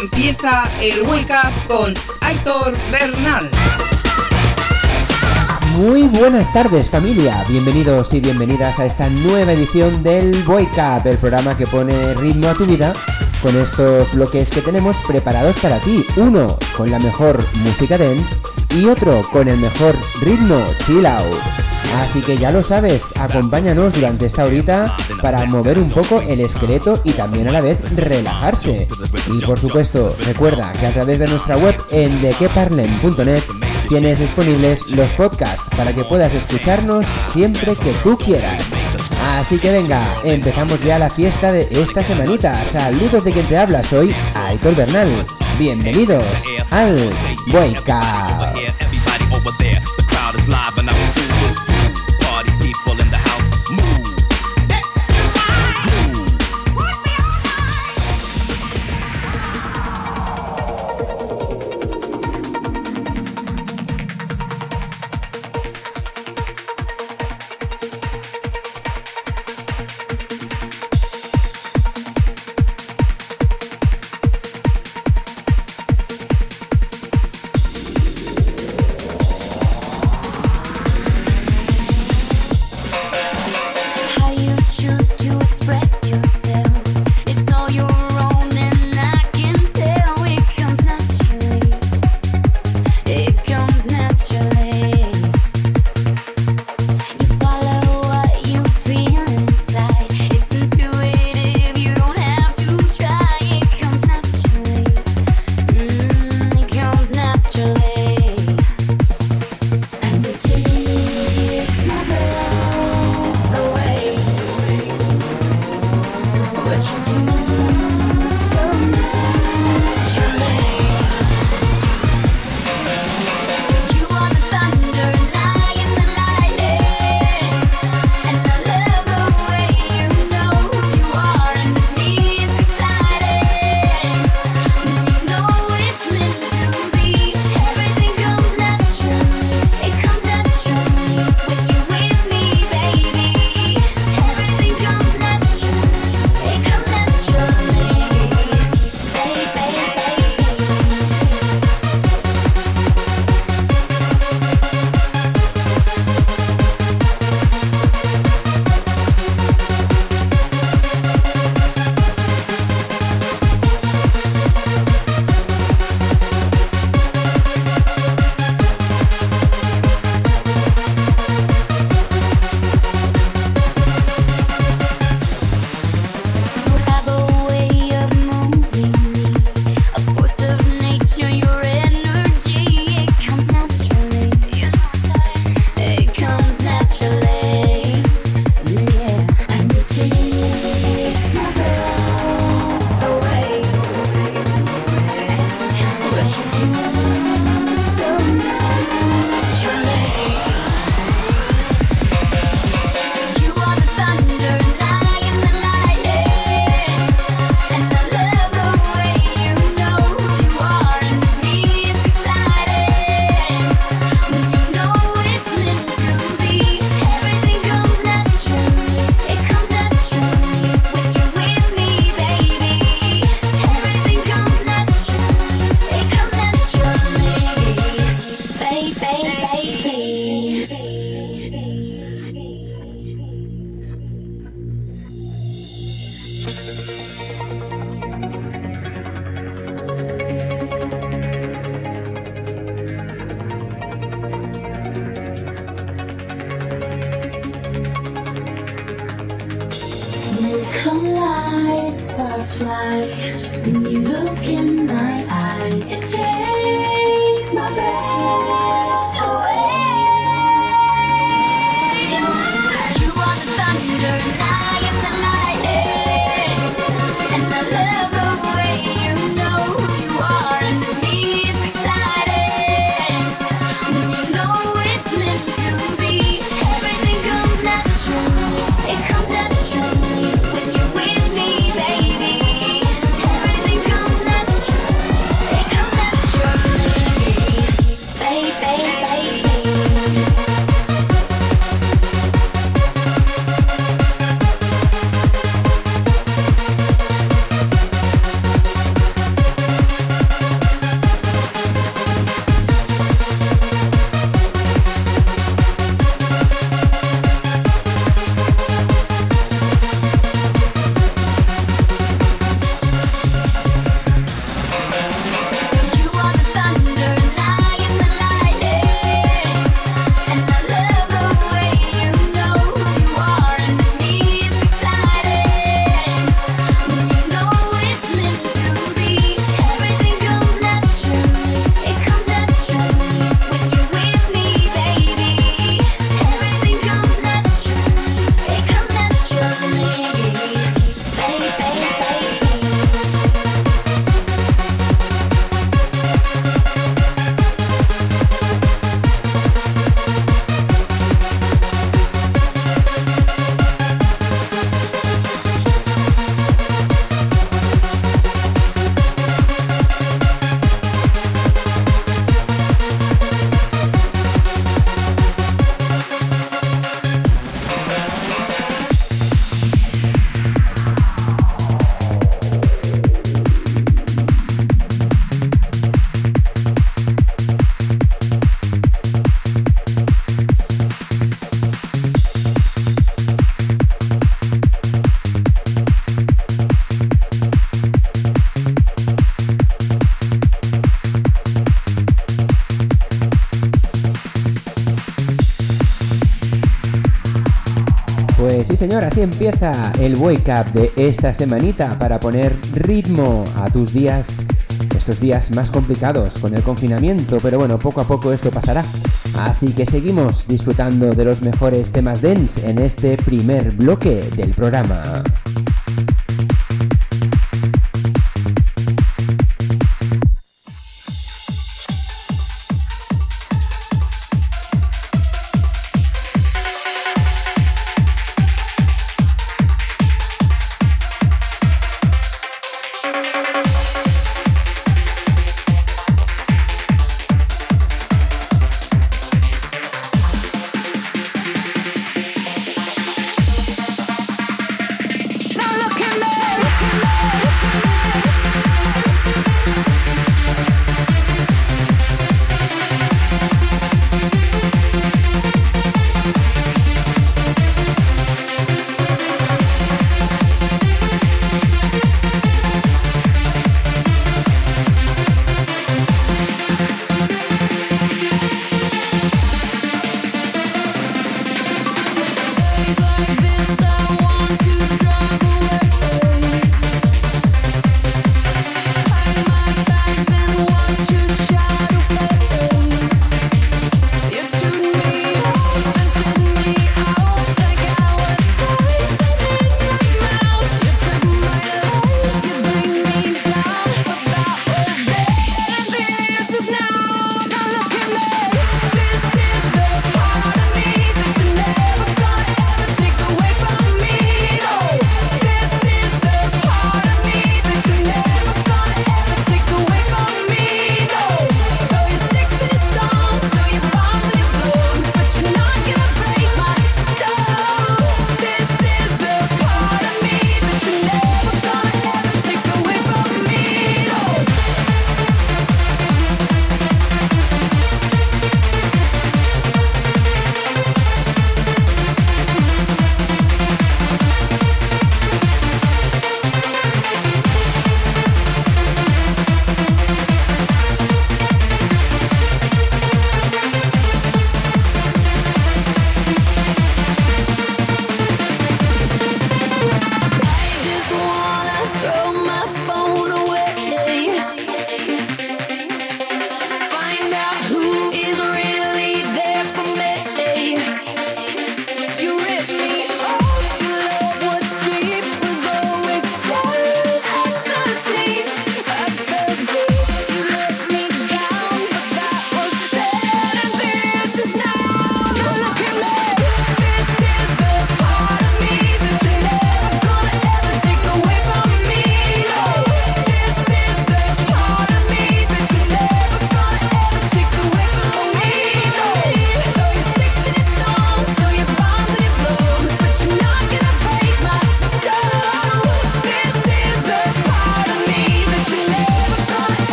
Empieza el Wake con Aitor Bernal. Muy buenas tardes familia, bienvenidos y bienvenidas a esta nueva edición del Wake el programa que pone ritmo a tu vida con estos bloques que tenemos preparados para ti. Uno con la mejor música dance y otro con el mejor ritmo chill out. Así que ya lo sabes, acompáñanos durante esta horita para mover un poco el esqueleto y también a la vez relajarse. Y por supuesto, recuerda que a través de nuestra web en dequeparlen.net tienes disponibles los podcasts para que puedas escucharnos siempre que tú quieras. Así que venga, empezamos ya la fiesta de esta semanita. Saludos de quien te habla, soy Aitor Bernal. Bienvenidos al Wake Up. Señor, así empieza el Wake Up de esta semanita para poner ritmo a tus días, estos días más complicados con el confinamiento, pero bueno, poco a poco esto pasará. Así que seguimos disfrutando de los mejores temas dance en este primer bloque del programa.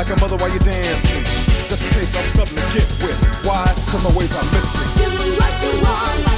like a mother while you're dancing. Just in case I'm something to get with. Why? Cause my ways are mystic. Do what you want.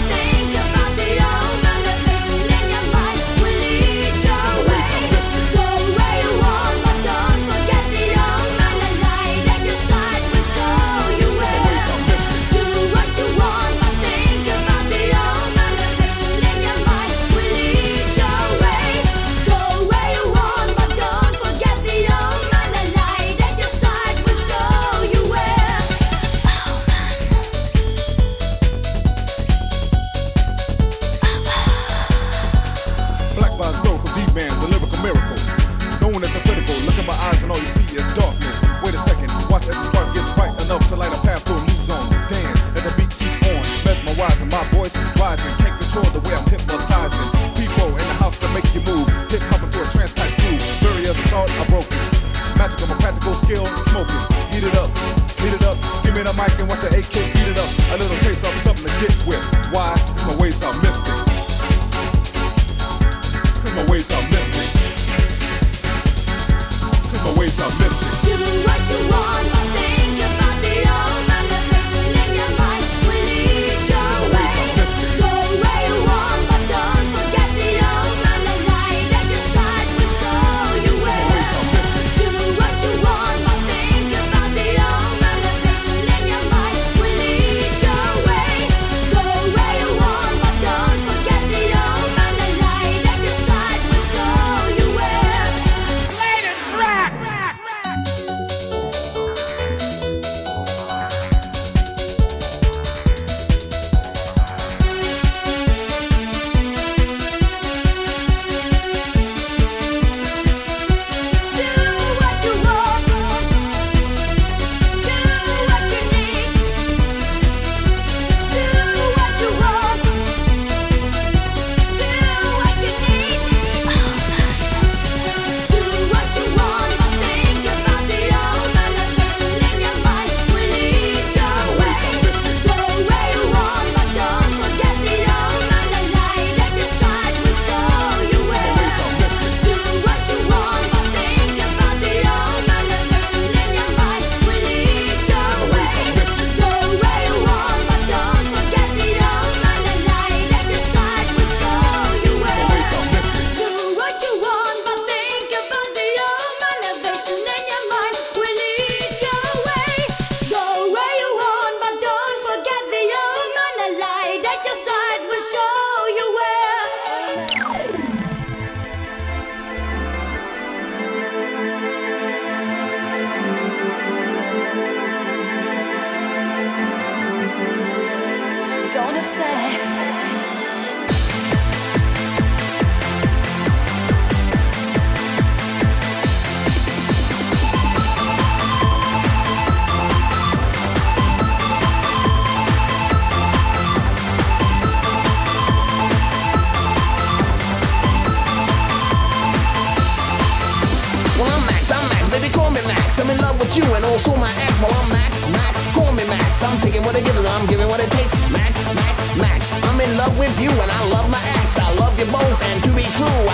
with you and I love my axe. I love your bones and to be true.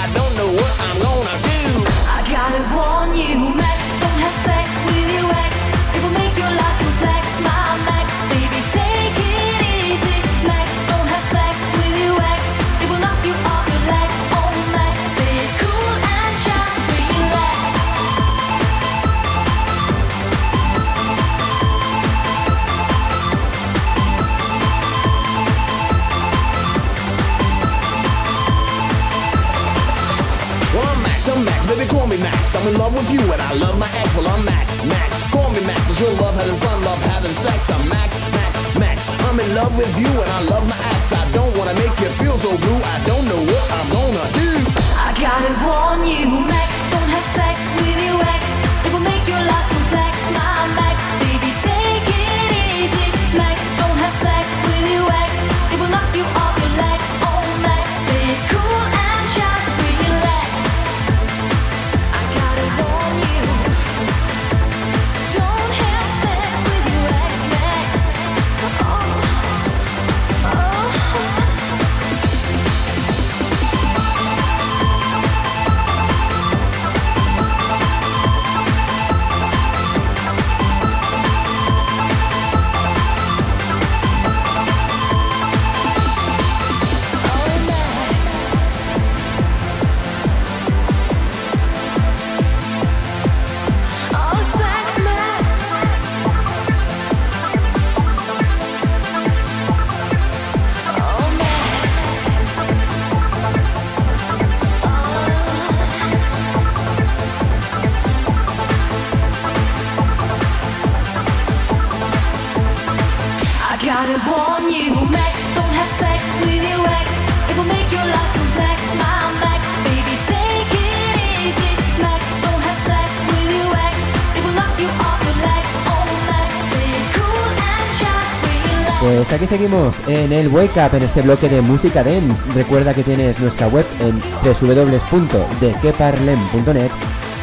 aquí seguimos en el Wake Up en este bloque de música dance. Recuerda que tienes nuestra web en www.dequeparlem.net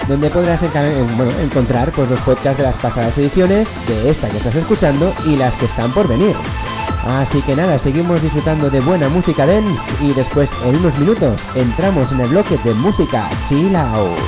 donde podrás encontrar pues, los podcasts de las pasadas ediciones, de esta que estás escuchando y las que están por venir. Así que nada, seguimos disfrutando de buena música dance y después en unos minutos entramos en el bloque de música chill out.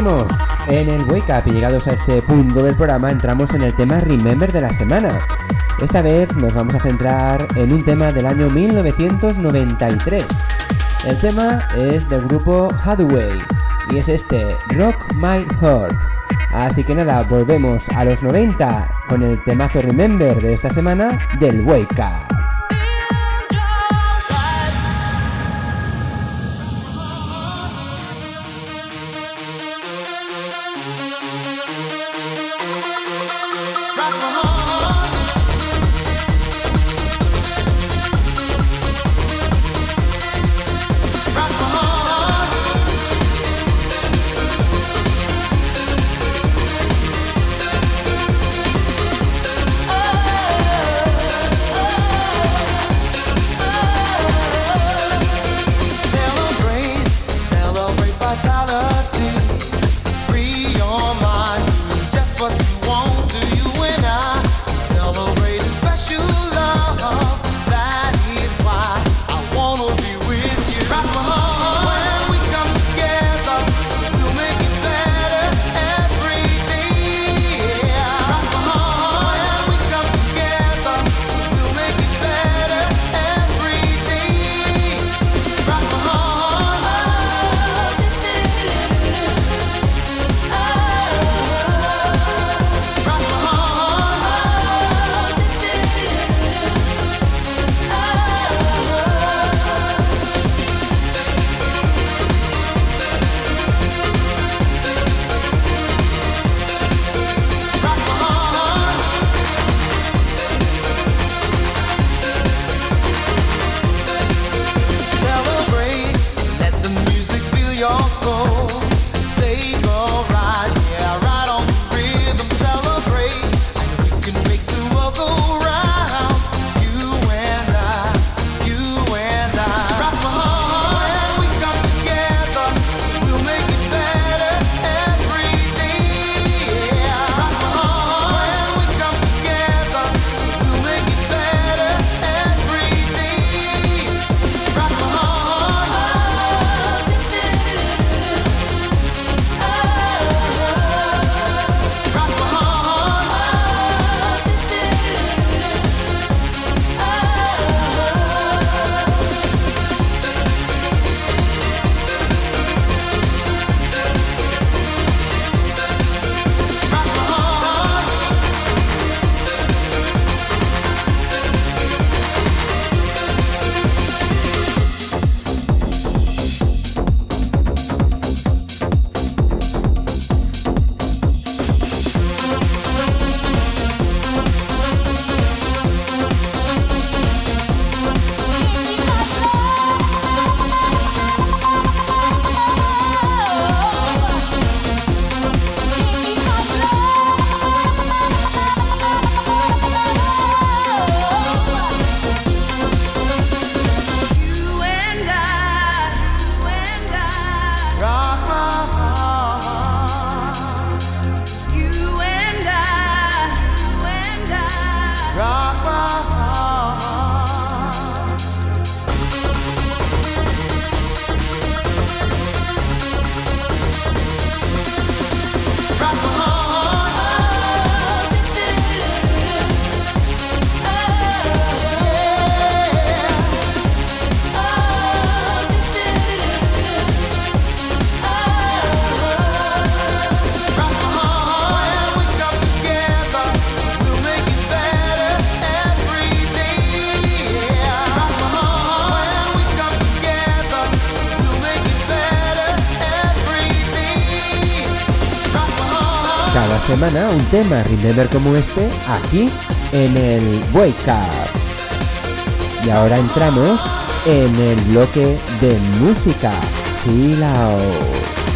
seguimos en el Wake Up y llegados a este punto del programa entramos en el tema Remember de la semana. Esta vez nos vamos a centrar en un tema del año 1993. El tema es del grupo Hathaway y es este, Rock My Heart. Así que nada, volvemos a los 90 con el temazo Remember de esta semana del Wake Up. un tema Remember como este aquí en el Wake Up. Y ahora entramos en el bloque de música. Chill out.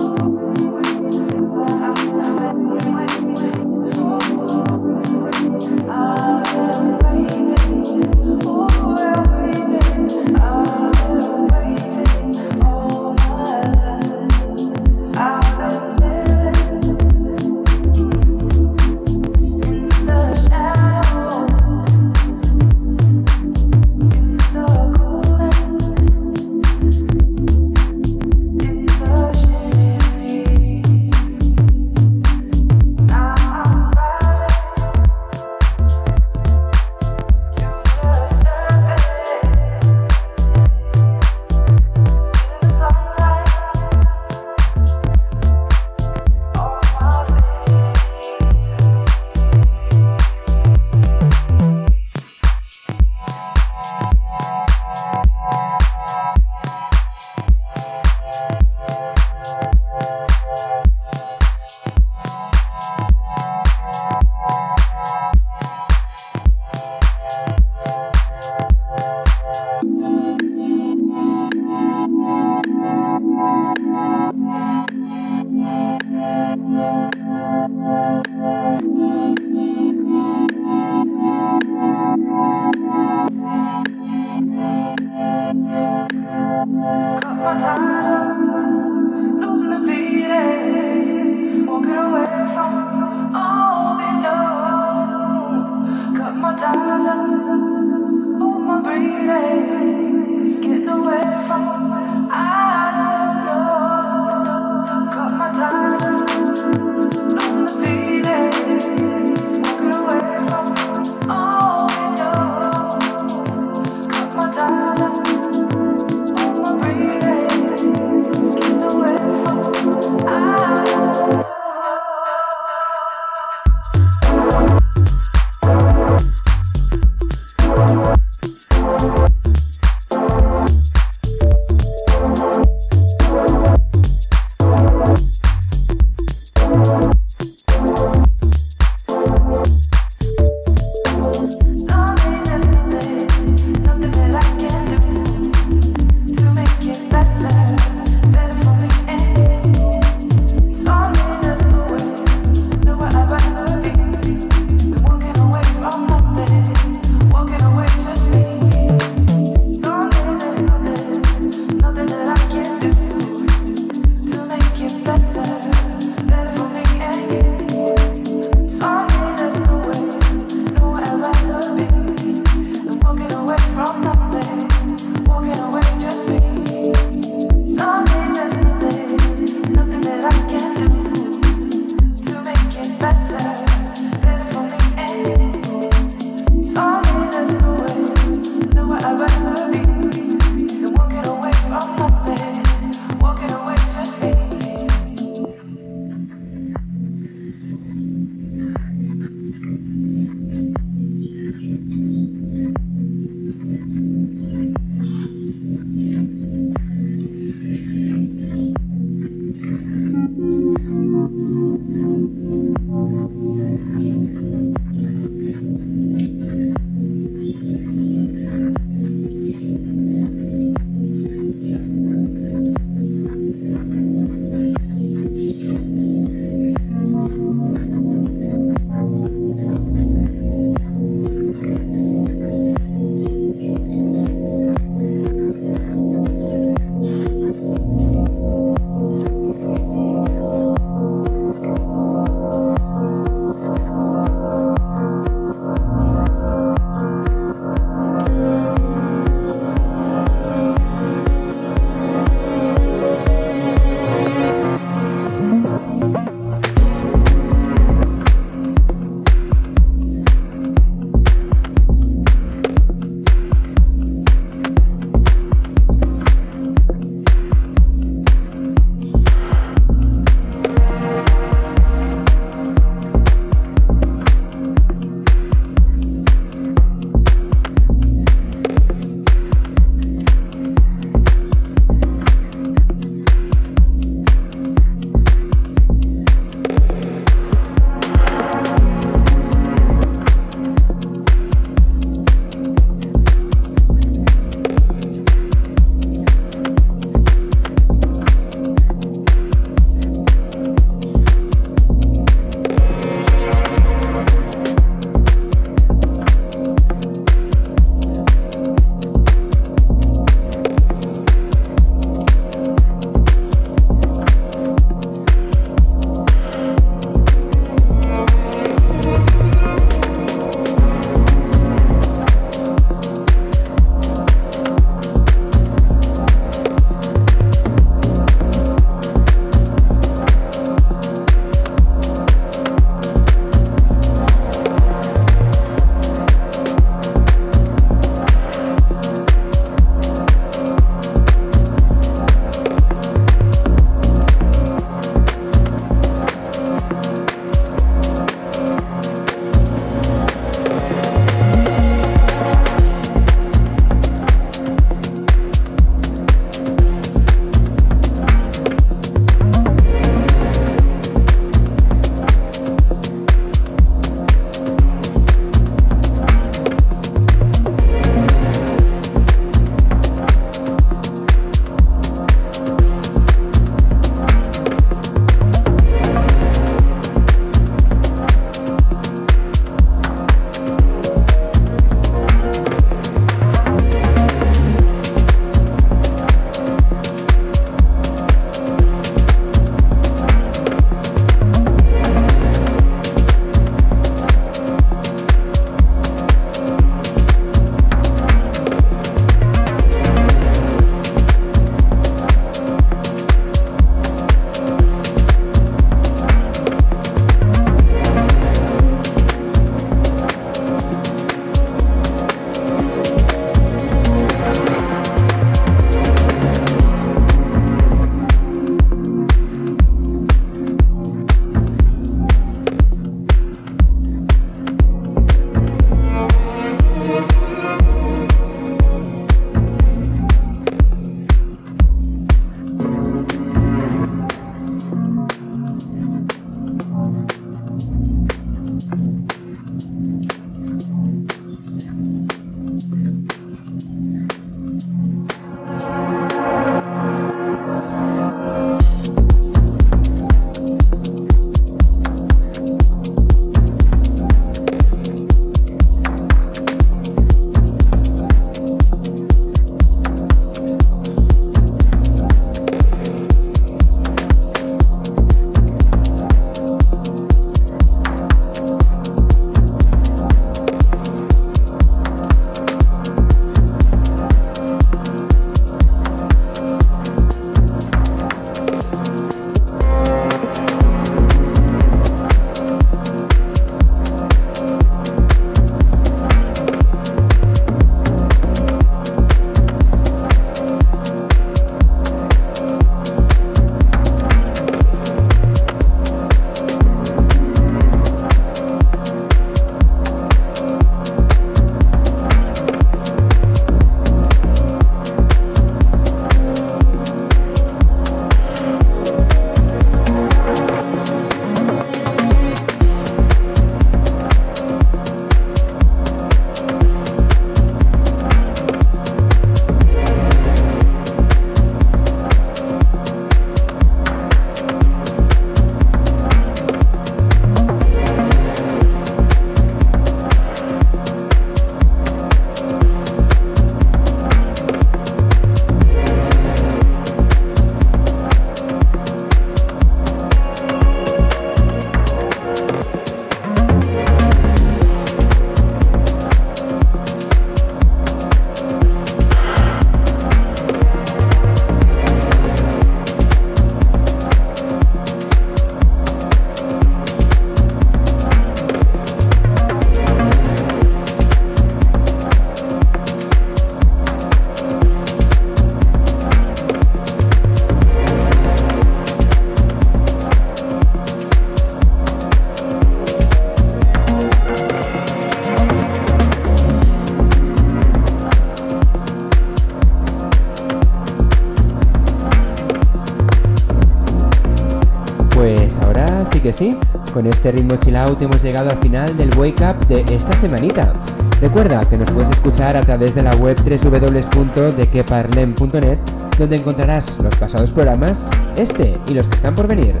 Con este ritmo chill out hemos llegado al final del Wake Up de esta semanita. Recuerda que nos puedes escuchar a través de la web www.dequeparlem.net donde encontrarás los pasados programas, este y los que están por venir.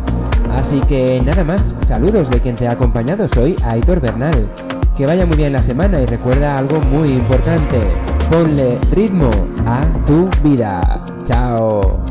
Así que nada más, saludos de quien te ha acompañado, soy Aitor Bernal. Que vaya muy bien la semana y recuerda algo muy importante, ponle ritmo a tu vida. Chao.